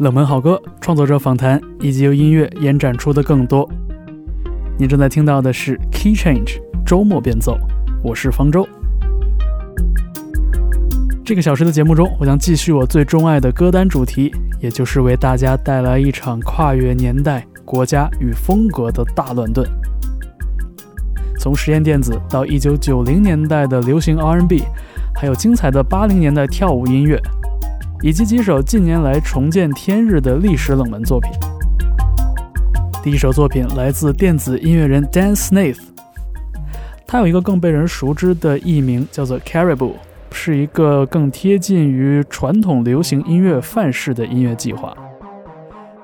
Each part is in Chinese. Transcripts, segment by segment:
冷门好歌、创作者访谈，以及由音乐延展出的更多。你正在听到的是 Key Change 周末变奏，我是方舟。这个小时的节目中，我将继续我最钟爱的歌单主题，也就是为大家带来一场跨越年代、国家与风格的大乱炖。从实验电子到1990年代的流行 R&B，还有精彩的80年代跳舞音乐，以及几首近年来重见天日的历史冷门作品。第一首作品来自电子音乐人 Dan Snaith，他有一个更被人熟知的艺名叫做 Caribou。是一个更贴近于传统流行音乐范式的音乐计划。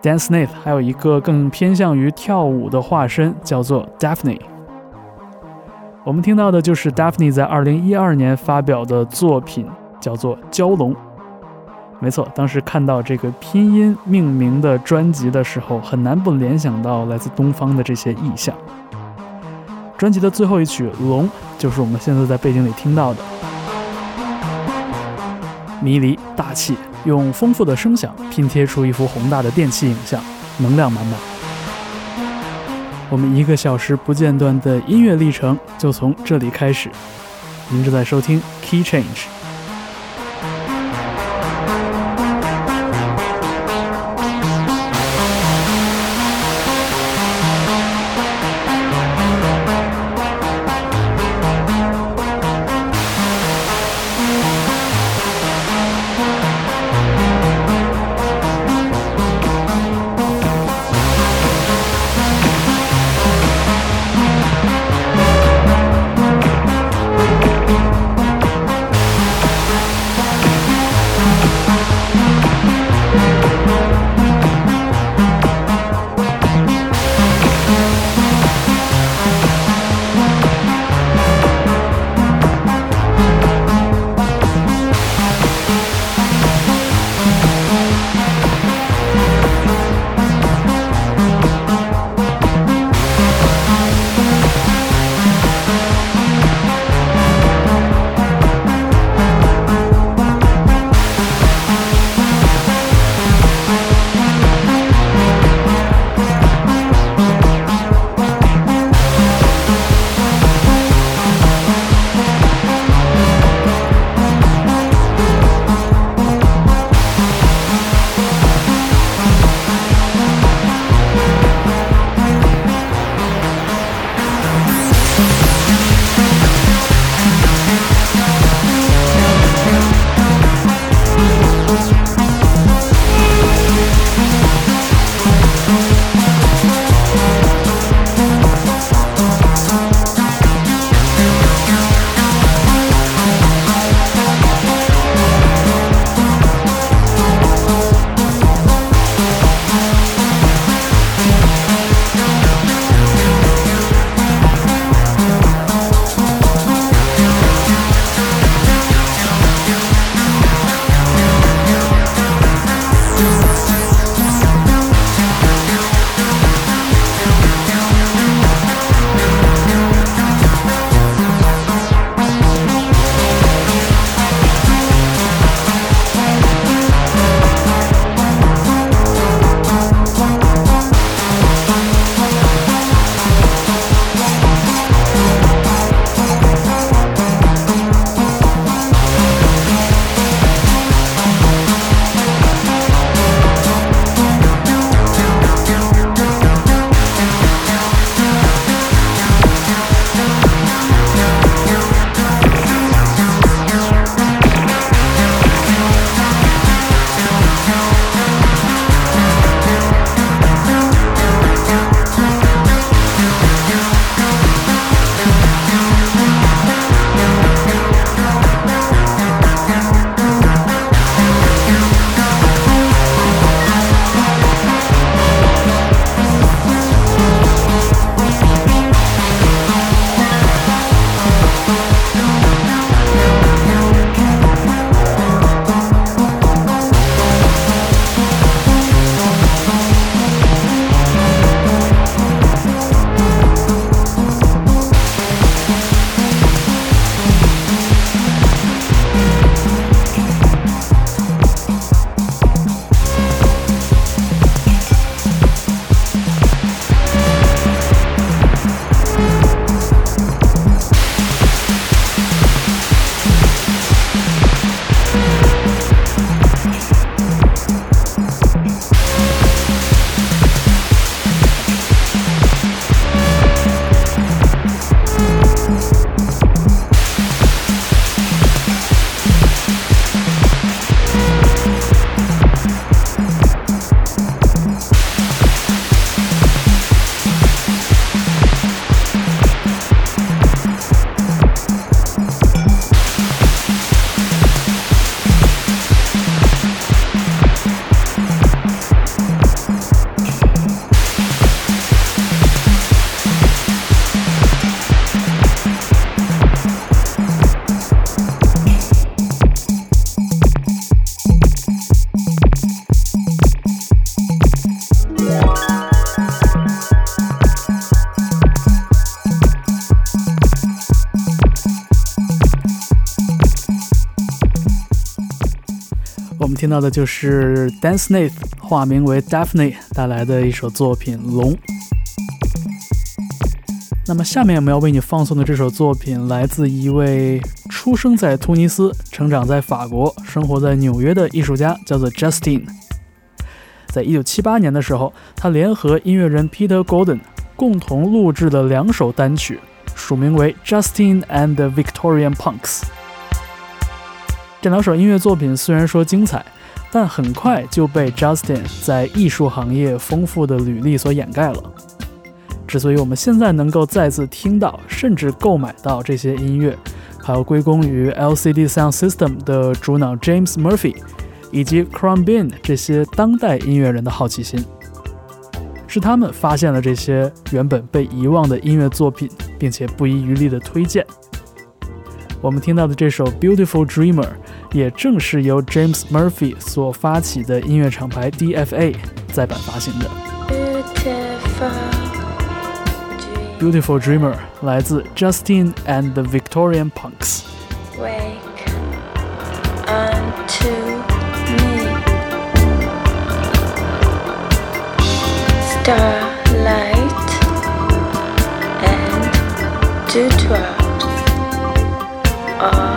Dan Snaith 还有一个更偏向于跳舞的化身，叫做 Daphne。我们听到的就是 Daphne 在2012年发表的作品，叫做《蛟龙》。没错，当时看到这个拼音命名的专辑的时候，很难不联想到来自东方的这些意象。专辑的最后一曲《龙》，就是我们现在在背景里听到的。迷离大气，用丰富的声响拼贴出一幅宏大的电气影像，能量满满。我们一个小时不间断的音乐历程就从这里开始。您正在收听 Key Change。听到的就是 Dan Smith，化名为 Daphne 带来的一首作品《龙》。那么下面我们要为你放送的这首作品，来自一位出生在突尼斯、成长在法国、生活在纽约的艺术家，叫做 Justin。在一九七八年的时候，他联合音乐人 Peter Gordon 共同录制了两首单曲，署名为 Justin and the Victorian Punks。这两首音乐作品虽然说精彩，但很快就被 Justin 在艺术行业丰富的履历所掩盖了。之所以我们现在能够再次听到，甚至购买到这些音乐，还要归功于 LCD Sound System 的主脑 James Murphy 以及 Crum Bin 这些当代音乐人的好奇心。是他们发现了这些原本被遗忘的音乐作品，并且不遗余力的推荐。我们听到的这首 Beautiful Dreamer，也正是由 James Murphy 所发起的音乐厂牌 DFA 再版发行的。Beautiful Dreamer 来自 Justin and the Victorian Punks。Wake unto me, starlight and dewdrops are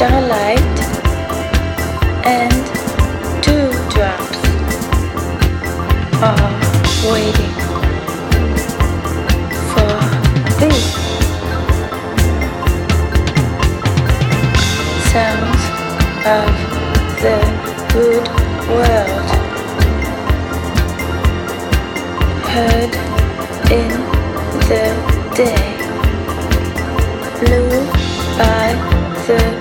Starlight and two drops are waiting for thee. Sounds of the good world heard in the day blue by the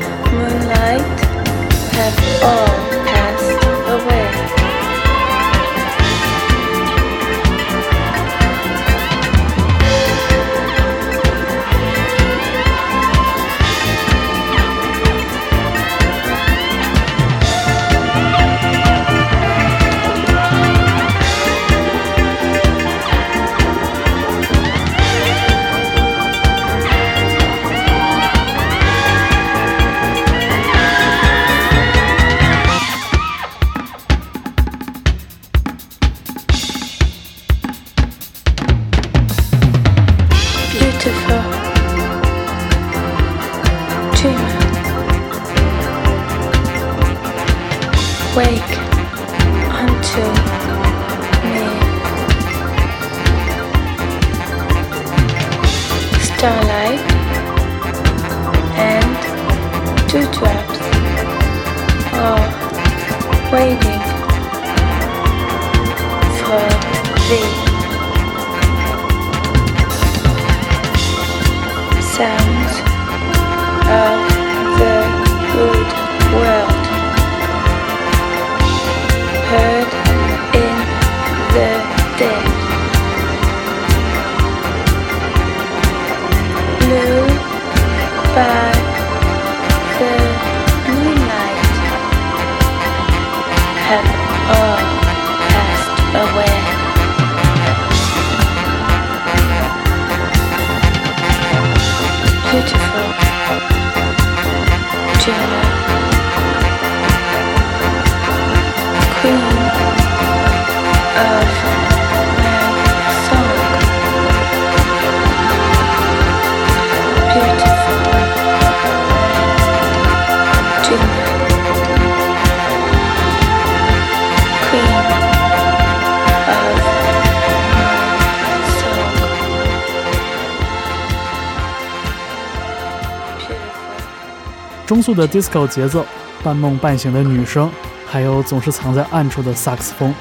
速的 disco 节奏，半梦半醒的女声，还有总是藏在暗处的萨克斯风。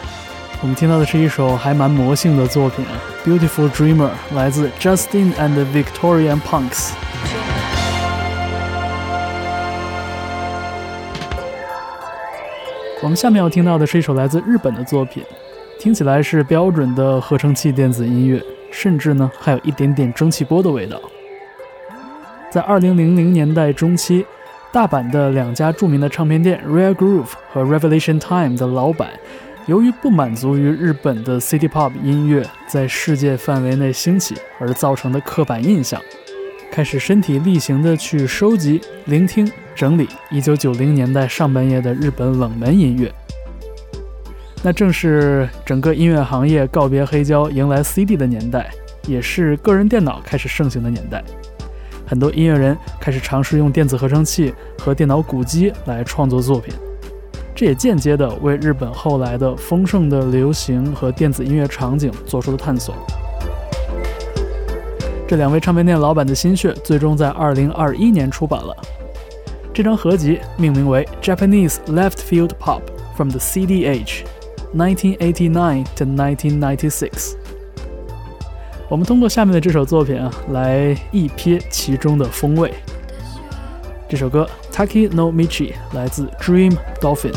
我们听到的是一首还蛮魔性的作品，《Beautiful Dreamer》，来自 Justin and Victorian Punks。我们下面要听到的是一首来自日本的作品，听起来是标准的合成器电子音乐，甚至呢还有一点点蒸汽波的味道。在二零零零年代中期，大阪的两家著名的唱片店 Rare Groove 和 Revelation Time 的老板，由于不满足于日本的 City Pop 音乐在世界范围内兴起而造成的刻板印象，开始身体力行地去收集、聆听、整理1990年代上半叶的日本冷门音乐。那正是整个音乐行业告别黑胶，迎来 CD 的年代，也是个人电脑开始盛行的年代。很多音乐人开始尝试用电子合成器和电脑鼓机来创作作品，这也间接的为日本后来的丰盛的流行和电子音乐场景做出了探索。这两位唱片店老板的心血最终在2021年出版了。这张合集命名为 Japanese Left Field Pop from the CDH, 1989 to 1996。我们通过下面的这首作品啊，来一瞥其中的风味。这首歌 Taki no Michi 来自 Dream Dolphin。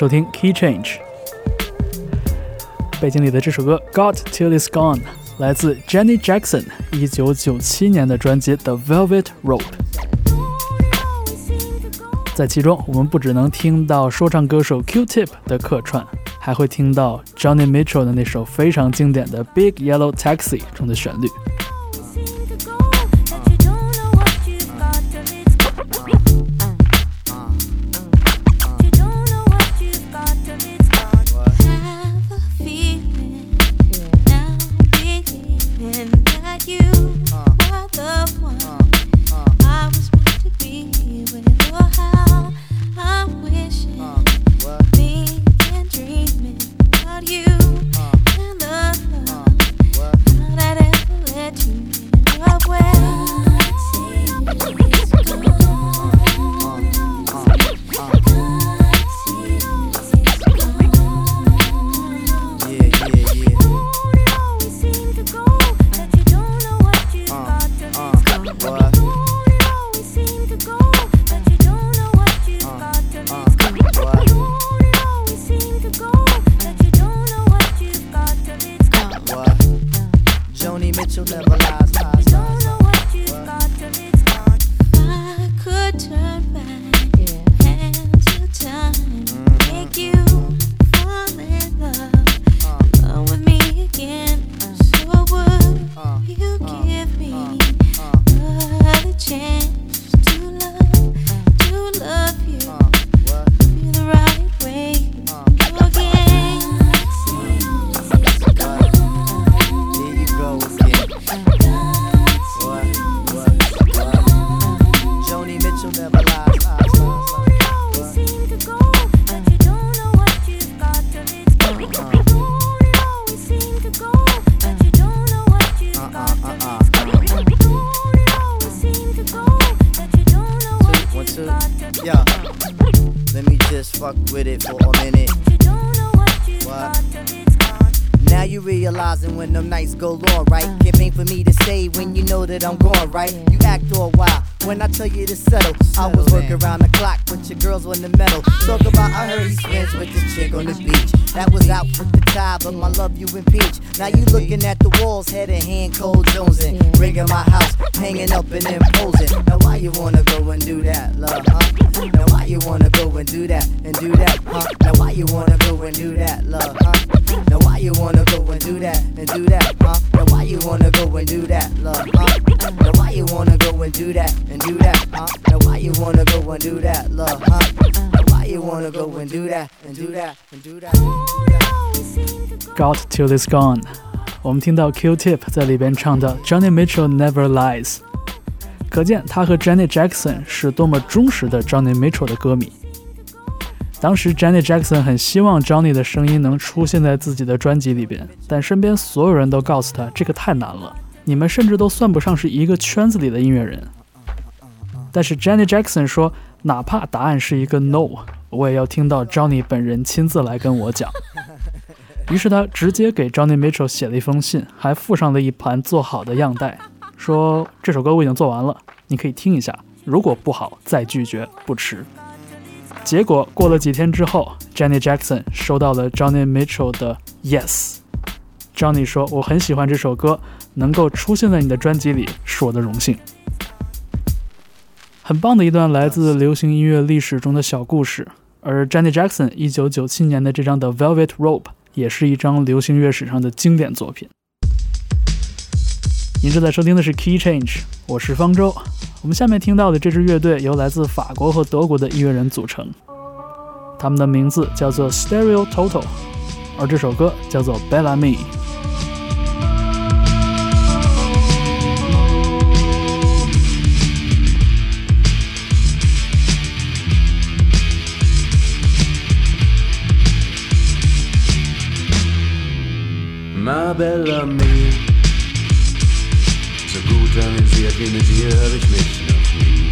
收听 Key Change。背景里的这首歌《Got Till It's Gone》来自 Jenny Jackson 一九九七年的专辑《The Velvet Rope》。在其中，我们不只能听到说唱歌手 Q-Tip 的客串，还会听到 Johnny Mitchell 的那首非常经典的《Big Yellow Taxi》中的旋律。Ain't for me to say when you know that I'm gone, right? You act all wild when I tell you to settle. I was working around the clock with your girls on the metal. Talk about I heard he spends with this chick on the beach. That was out with the tie, but my love you impeach. Now you looking at the walls, head and hand, cold Jones and Rigging my house, hanging up and imposing. Now why you wanna go and do that, love, huh? Now why you wanna go and do that and do that, huh? Now why you wanna go and do that, love, huh? Got till it's gone，我们听到 Q-Tip 在里边唱的 Johnny Mitchell Never Lies，可见他和 Janet Jackson 是多么忠实的 Johnny Mitchell 的歌迷。 当时 Janet Jackson 很希望 Johnny 的声音能出现在自己的专辑里边，但身边所有人都告诉他这个太难了，你们甚至都算不上是一个圈子里的音乐人。但是 Janet Jackson 说，哪怕答案是一个 No，我也要听到 Johnny 本人亲自来跟我讲。于是他直接给 Johnny Mitchell 写了一封信，还附上了一盘做好的样带，说这首歌我已经做完了，你可以听一下，如果不好再拒绝不迟。结果过了几天之后，Jenny Jackson 收到了 Johnny Mitchell 的 Yes。Johnny 说：“我很喜欢这首歌，能够出现在你的专辑里是我的荣幸。”很棒的一段来自流行音乐历史中的小故事。而 Jenny Jackson 1997年的这张《The Velvet Rope》也是一张流行乐史上的经典作品。您正在收听的是 Key Change，我是方舟。我们下面听到的这支乐队由来自法国和德国的音乐人组成，他们的名字叫做 Stereo Total，而这首歌叫做 Bella Me。Ma bella me, amüsiert wie mit dir hab ich mich noch nie.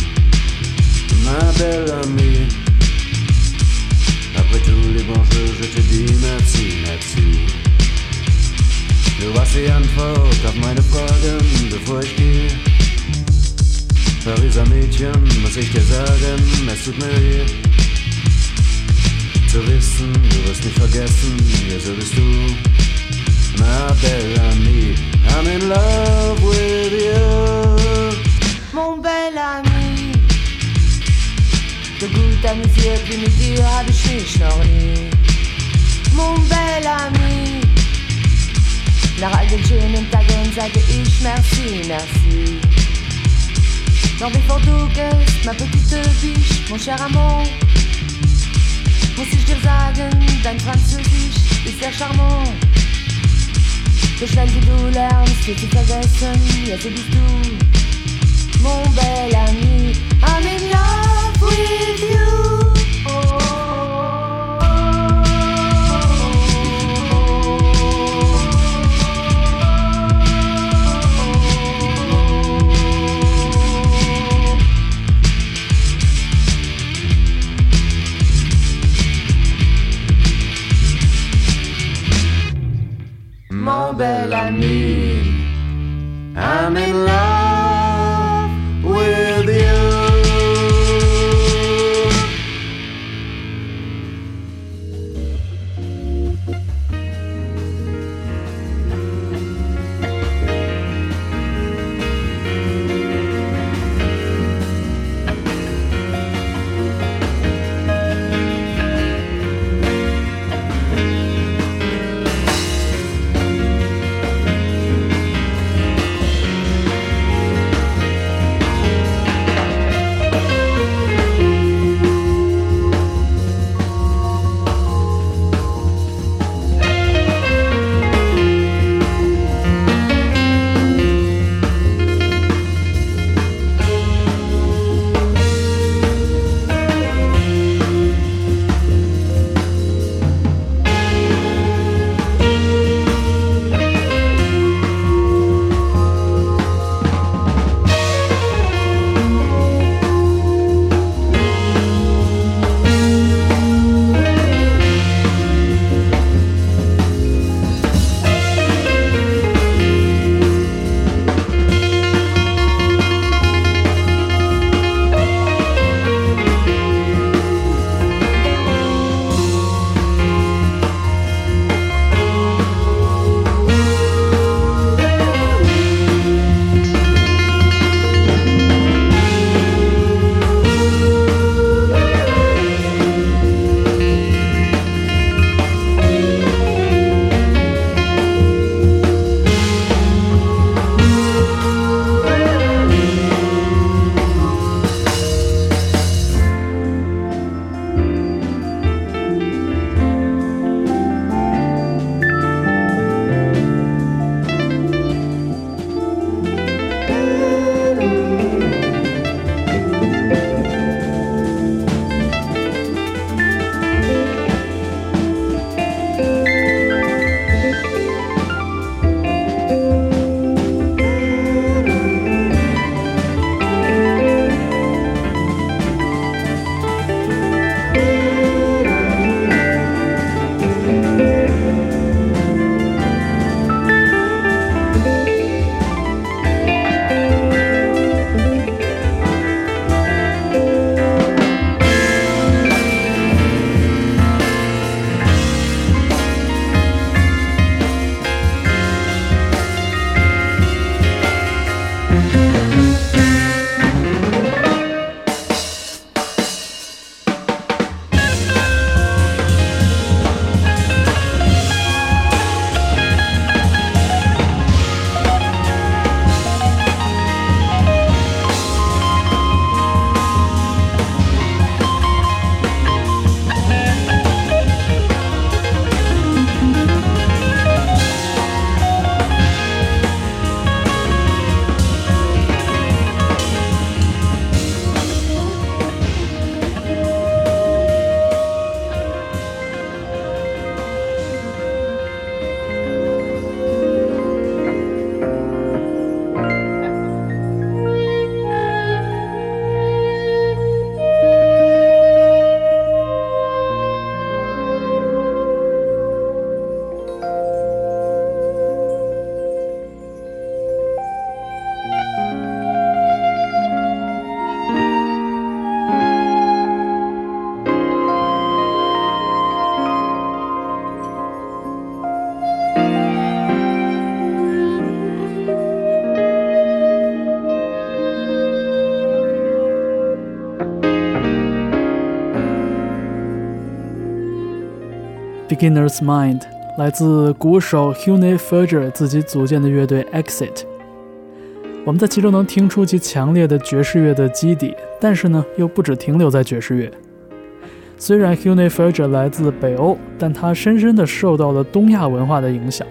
Ma bella me, après tous les bons jours je te dis merci, merci. Du warst die Antwort auf meine Fragen, bevor ich gehe. Pariser Mädchen, muss ich dir sagen, es tut mir weh. zu wissen, du wirst mich vergessen, ja so bist du. Ma Bellamy, I'm in love. Mon bel ami, so gut amüsiert wie mit dir hab ich mich noch nie. Mon bel ami, nach all den schönen Tagen sage ich merci, merci. Bevor du gehst, ma petite biche, mon cher amour, muss ich dir sagen, dein Französisch ist sehr charmant. Je cheval des douleurs, mais tu faisais ce à tes bisous. Mon bel ami, I'm in love with you. Mon bel ami, I'm in love Beginner's Mind》来自鼓手 Hune Ferger 自己组建的乐队 Exit。我们在其中能听出其强烈的爵士乐的基底，但是呢，又不只停留在爵士乐。虽然 Hune Ferger 来自北欧，但他深深地受到了东亚文化的影响，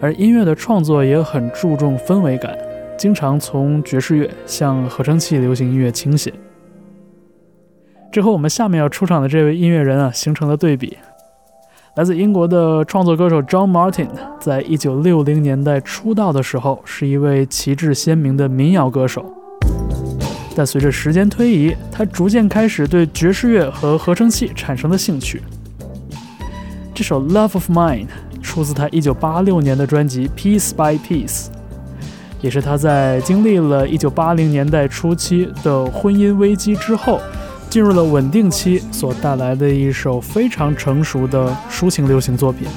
而音乐的创作也很注重氛围感，经常从爵士乐向合成器流行音乐倾斜。这和我们下面要出场的这位音乐人啊，形成了对比。来自英国的创作歌手 John Martin，在一九六零年代出道的时候，是一位旗帜鲜明的民谣歌手。但随着时间推移，他逐渐开始对爵士乐和合成器产生了兴趣。这首《Love of Mine》出自他一九八六年的专辑《Piece by Piece》，也是他在经历了一九八零年代初期的婚姻危机之后。进入了稳定期，所带来的一首非常成熟的抒情流行作品。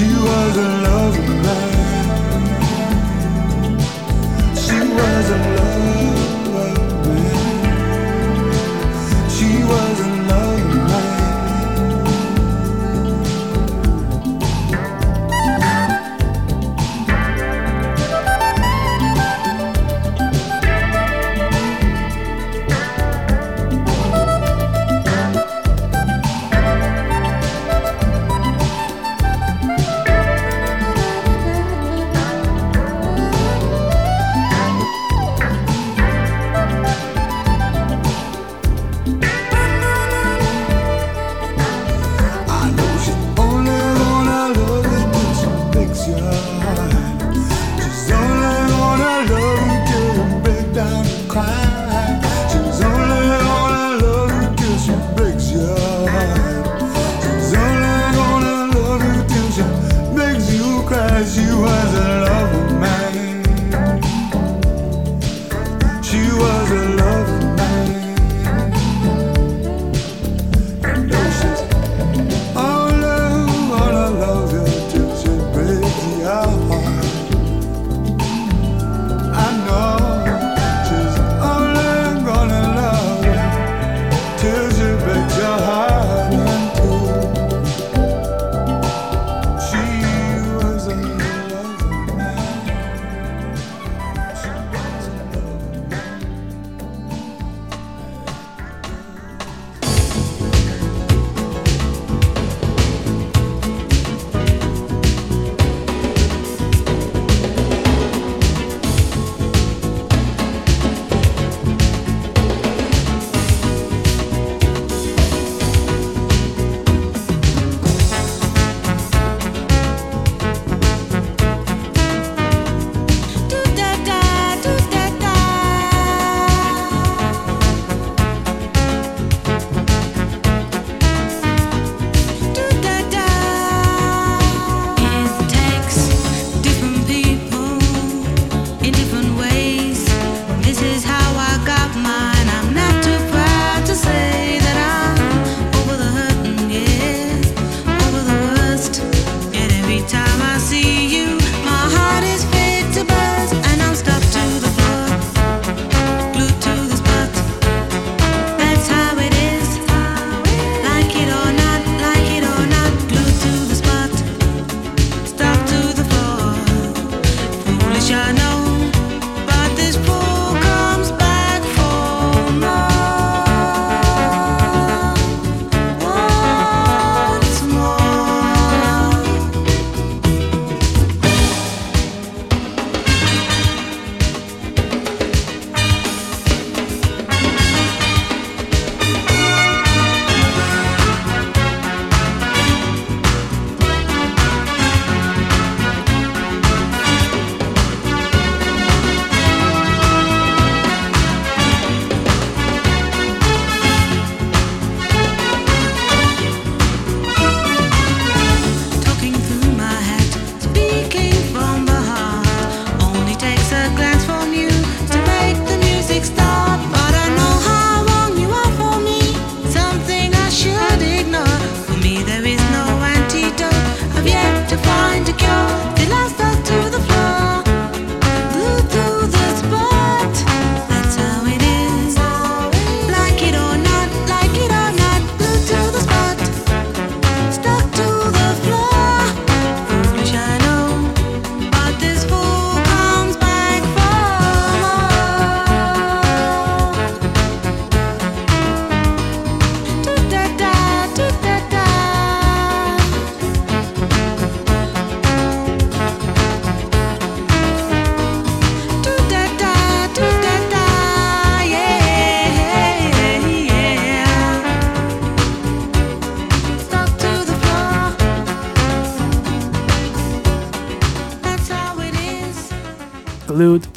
you was a loving life.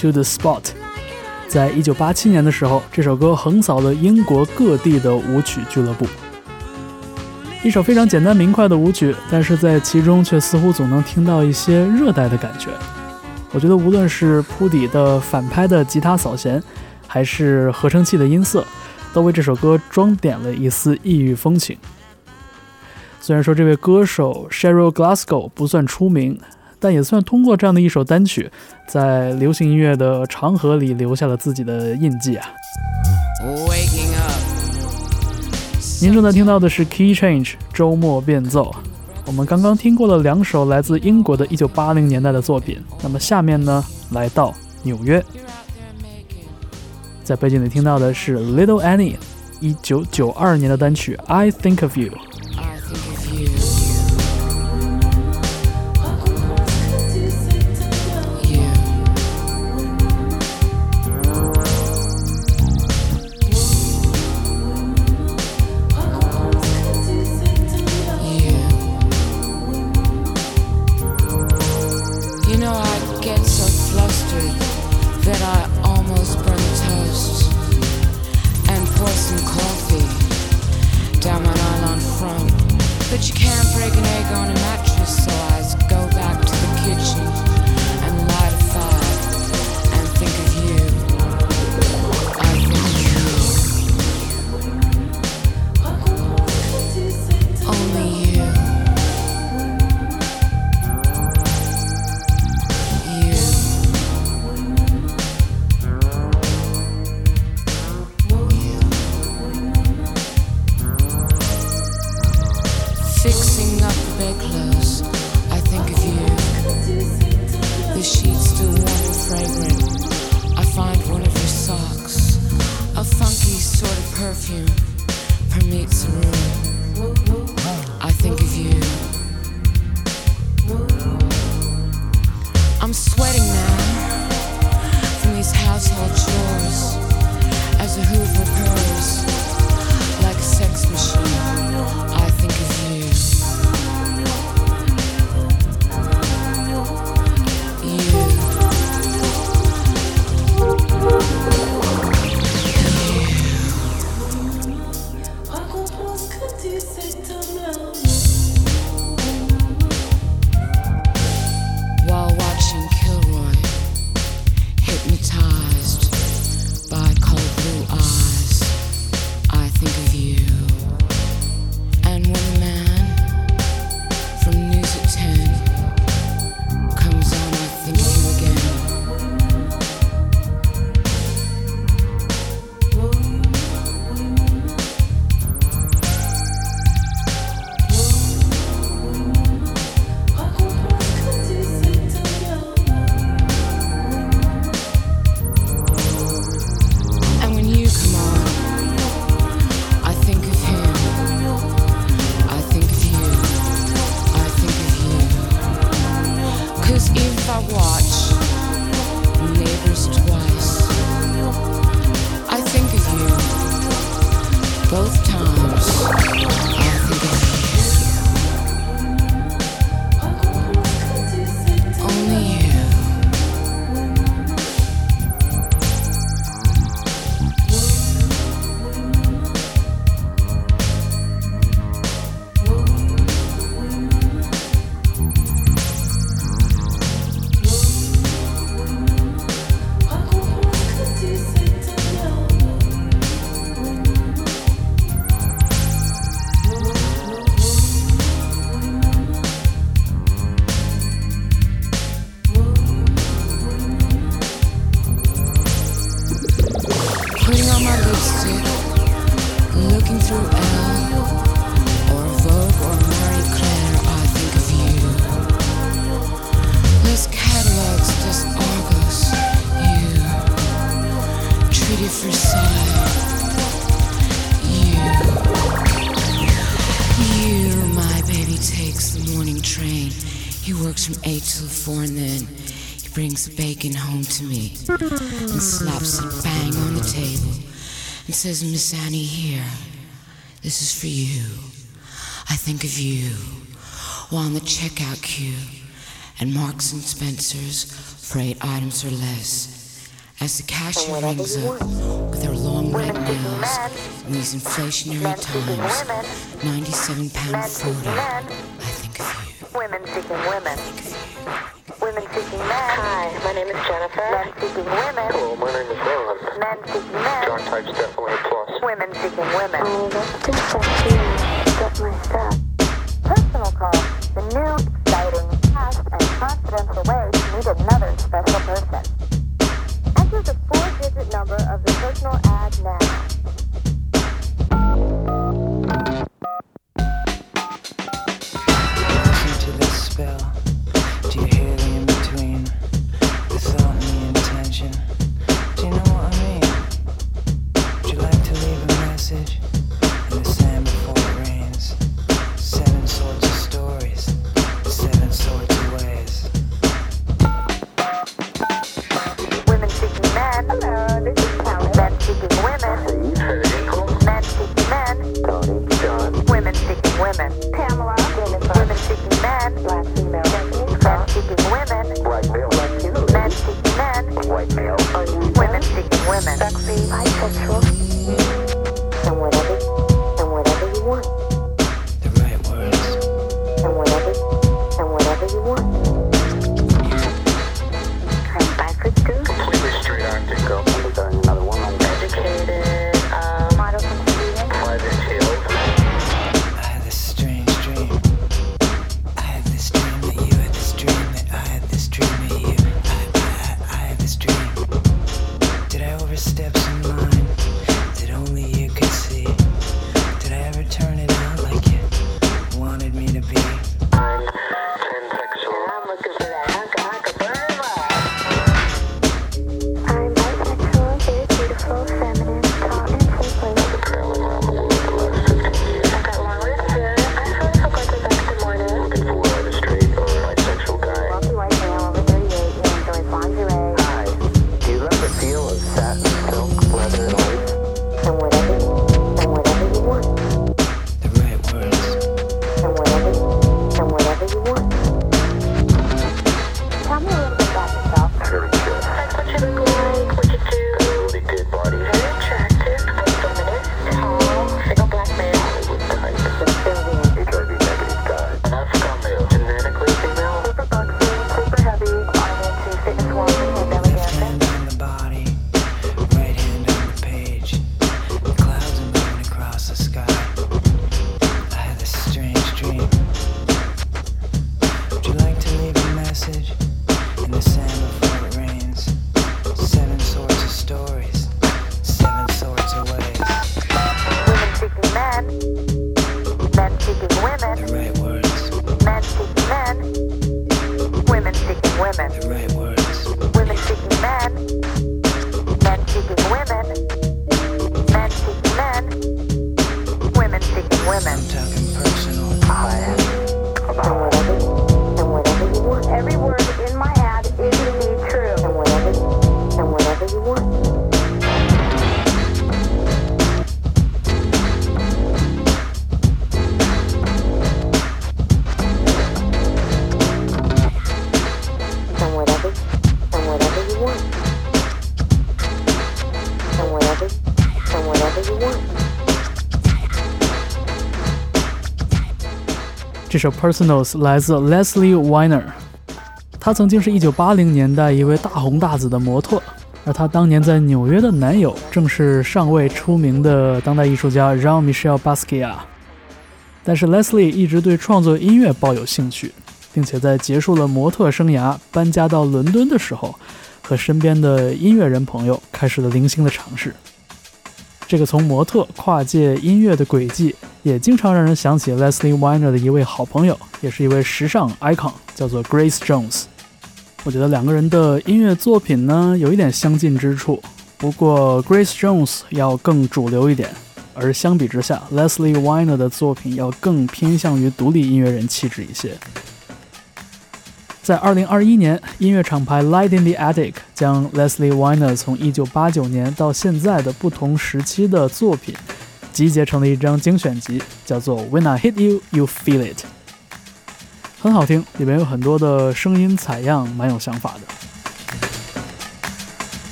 To the Spot》。在一九八七年的时候，这首歌横扫了英国各地的舞曲俱乐部。一首非常简单明快的舞曲，但是在其中却似乎总能听到一些热带的感觉。我觉得无论是铺底的反拍的吉他扫弦，还是合成器的音色，都为这首歌装点了一丝异域风情。虽然说这位歌手 Sheryl Glasgow 不算出名。但也算通过这样的一首单曲，在流行音乐的长河里留下了自己的印记啊。您正在听到的是 Key Change 周末变奏。我们刚刚听过了两首来自英国的1980年代的作品，那么下面呢，来到纽约，在背景里听到的是 Little Annie 1992年的单曲 I Think of You。And then, he brings the bacon home to me and slaps it bang on the table and says, Miss Annie, here, this is for you. I think of you while on the checkout queue at Marks and Spencer's for eight items or less. As the cashier rings up with her long red nails in these inflationary times, 97 pound 40, I think of you. Women seeking women. Women seeking men. Hi, my name is Jennifer. Men seeking women. Hello, my name is Ron. Men seeking men. John types definitely a plus. Women seeking women. Oh, that's too sexy. Get my stuff. Personal call. The new, exciting, fast, and confidential way to meet another special person. Enter the four-digit number of the personal ad now. 这首《Personals》来自 Leslie Weiner，她曾经是一九八零年代一位大红大紫的模特，而她当年在纽约的男友正是尚未出名的当代艺术家 Jean-Michel Basquiat。但是 Leslie 一直对创作音乐抱有兴趣，并且在结束了模特生涯，搬家到伦敦的时候，和身边的音乐人朋友开始了零星的尝试。这个从模特跨界音乐的轨迹，也经常让人想起 Leslie Weiner 的一位好朋友，也是一位时尚 icon，叫做 Grace Jones。我觉得两个人的音乐作品呢有一点相近之处，不过 Grace Jones 要更主流一点，而相比之下，Leslie Weiner 的作品要更偏向于独立音乐人气质一些。在2021年，音乐厂牌 Light in the Attic 将 Leslie Weiner 从1989年到现在的不同时期的作品集结成了一张精选集，叫做《When I Hit You, You Feel It》。很好听，里面有很多的声音采样，蛮有想法的。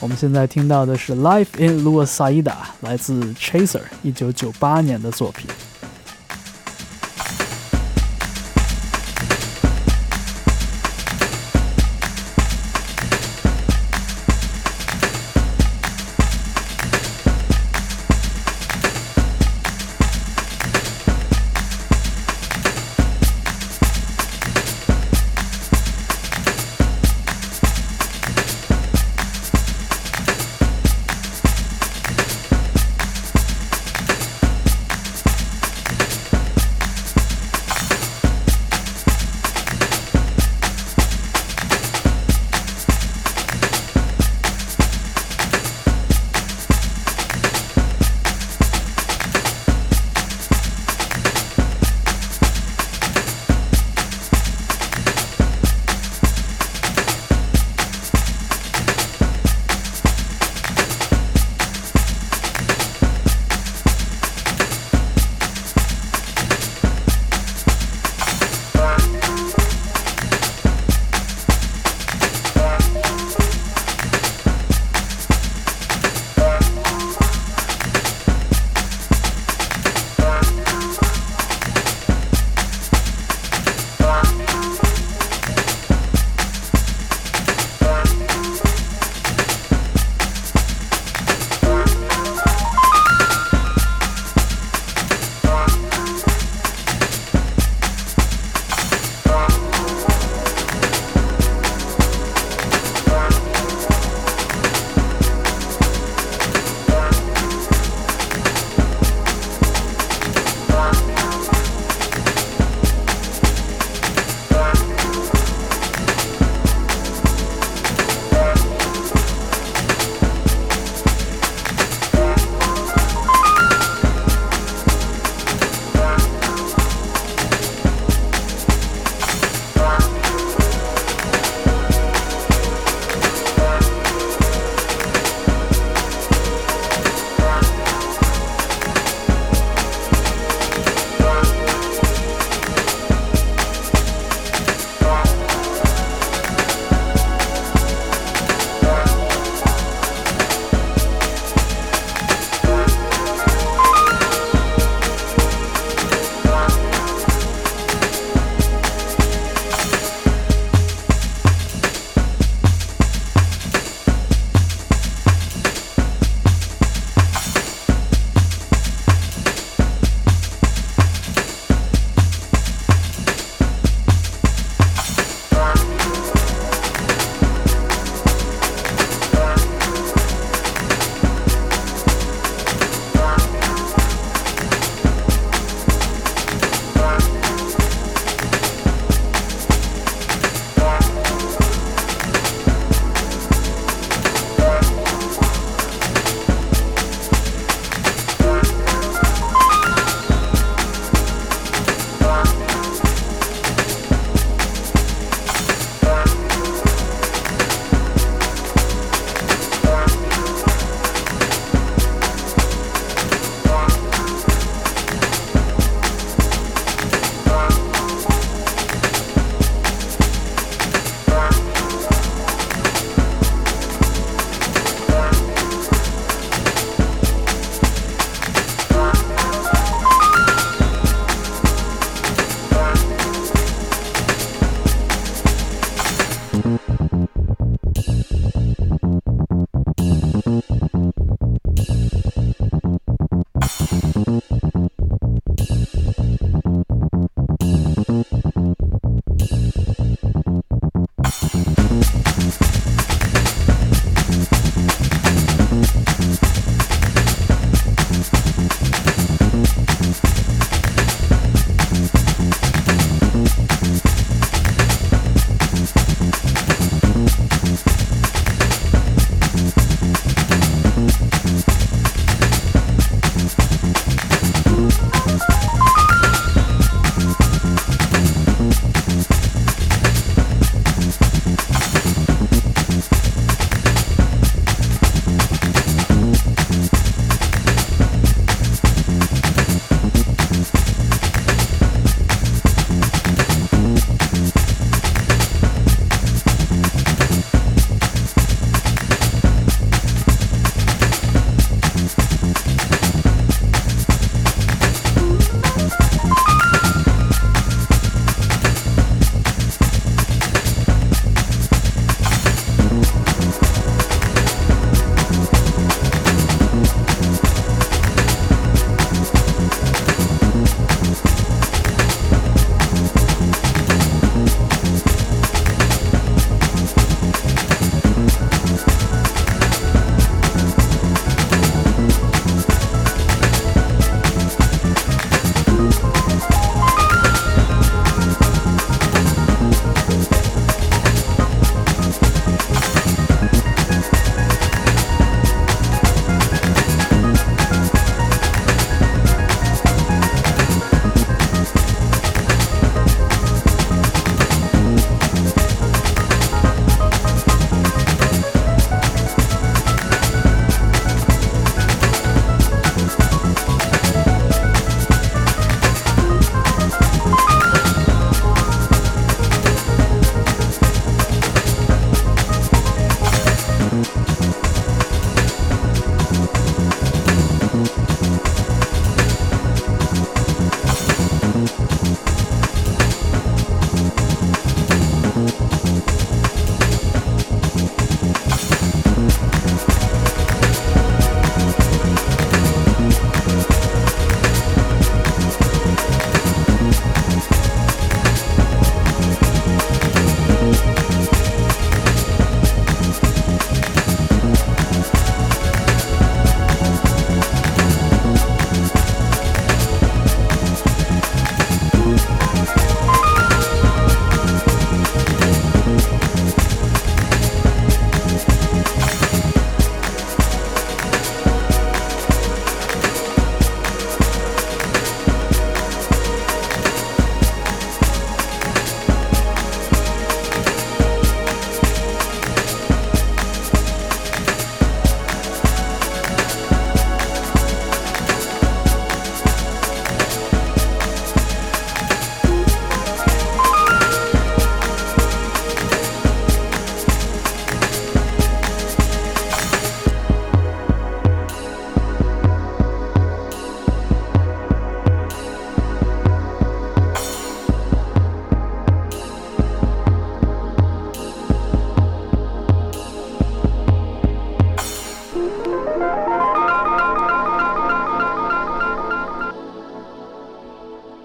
我们现在听到的是《Life in Lusaida》，来自 Chaser，一九九八年的作品。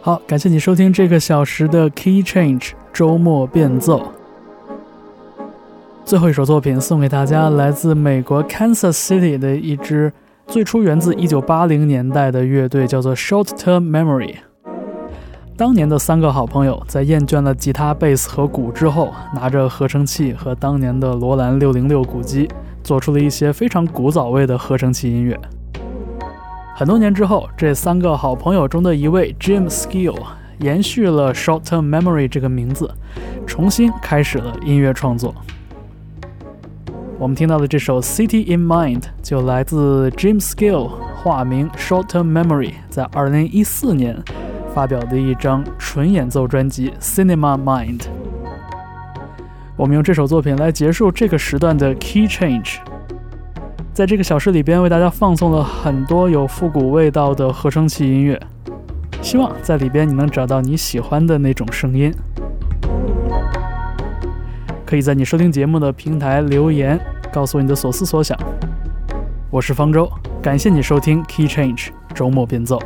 好，感谢你收听这个小时的 Key Change 周末变奏。最后一首作品送给大家，来自美国 Kansas City 的一支最初源自1980年代的乐队，叫做 Short Term Memory。当年的三个好朋友在厌倦了吉他、贝斯和鼓之后，拿着合成器和当年的罗兰606鼓机，做出了一些非常古早味的合成器音乐。很多年之后，这三个好朋友中的一位 Jim Skill 延续了 Short Term Memory 这个名字，重新开始了音乐创作。我们听到的这首《City in Mind》就来自 Jim Skill，化名 Short Term Memory，在2014年发表的一张纯演奏专辑《Cinema Mind》。我们用这首作品来结束这个时段的 Key Change。在这个小时里边，为大家放送了很多有复古味道的合成器音乐，希望在里边你能找到你喜欢的那种声音。可以在你收听节目的平台留言，告诉你的所思所想。我是方舟，感谢你收听 Key Change 周末变奏。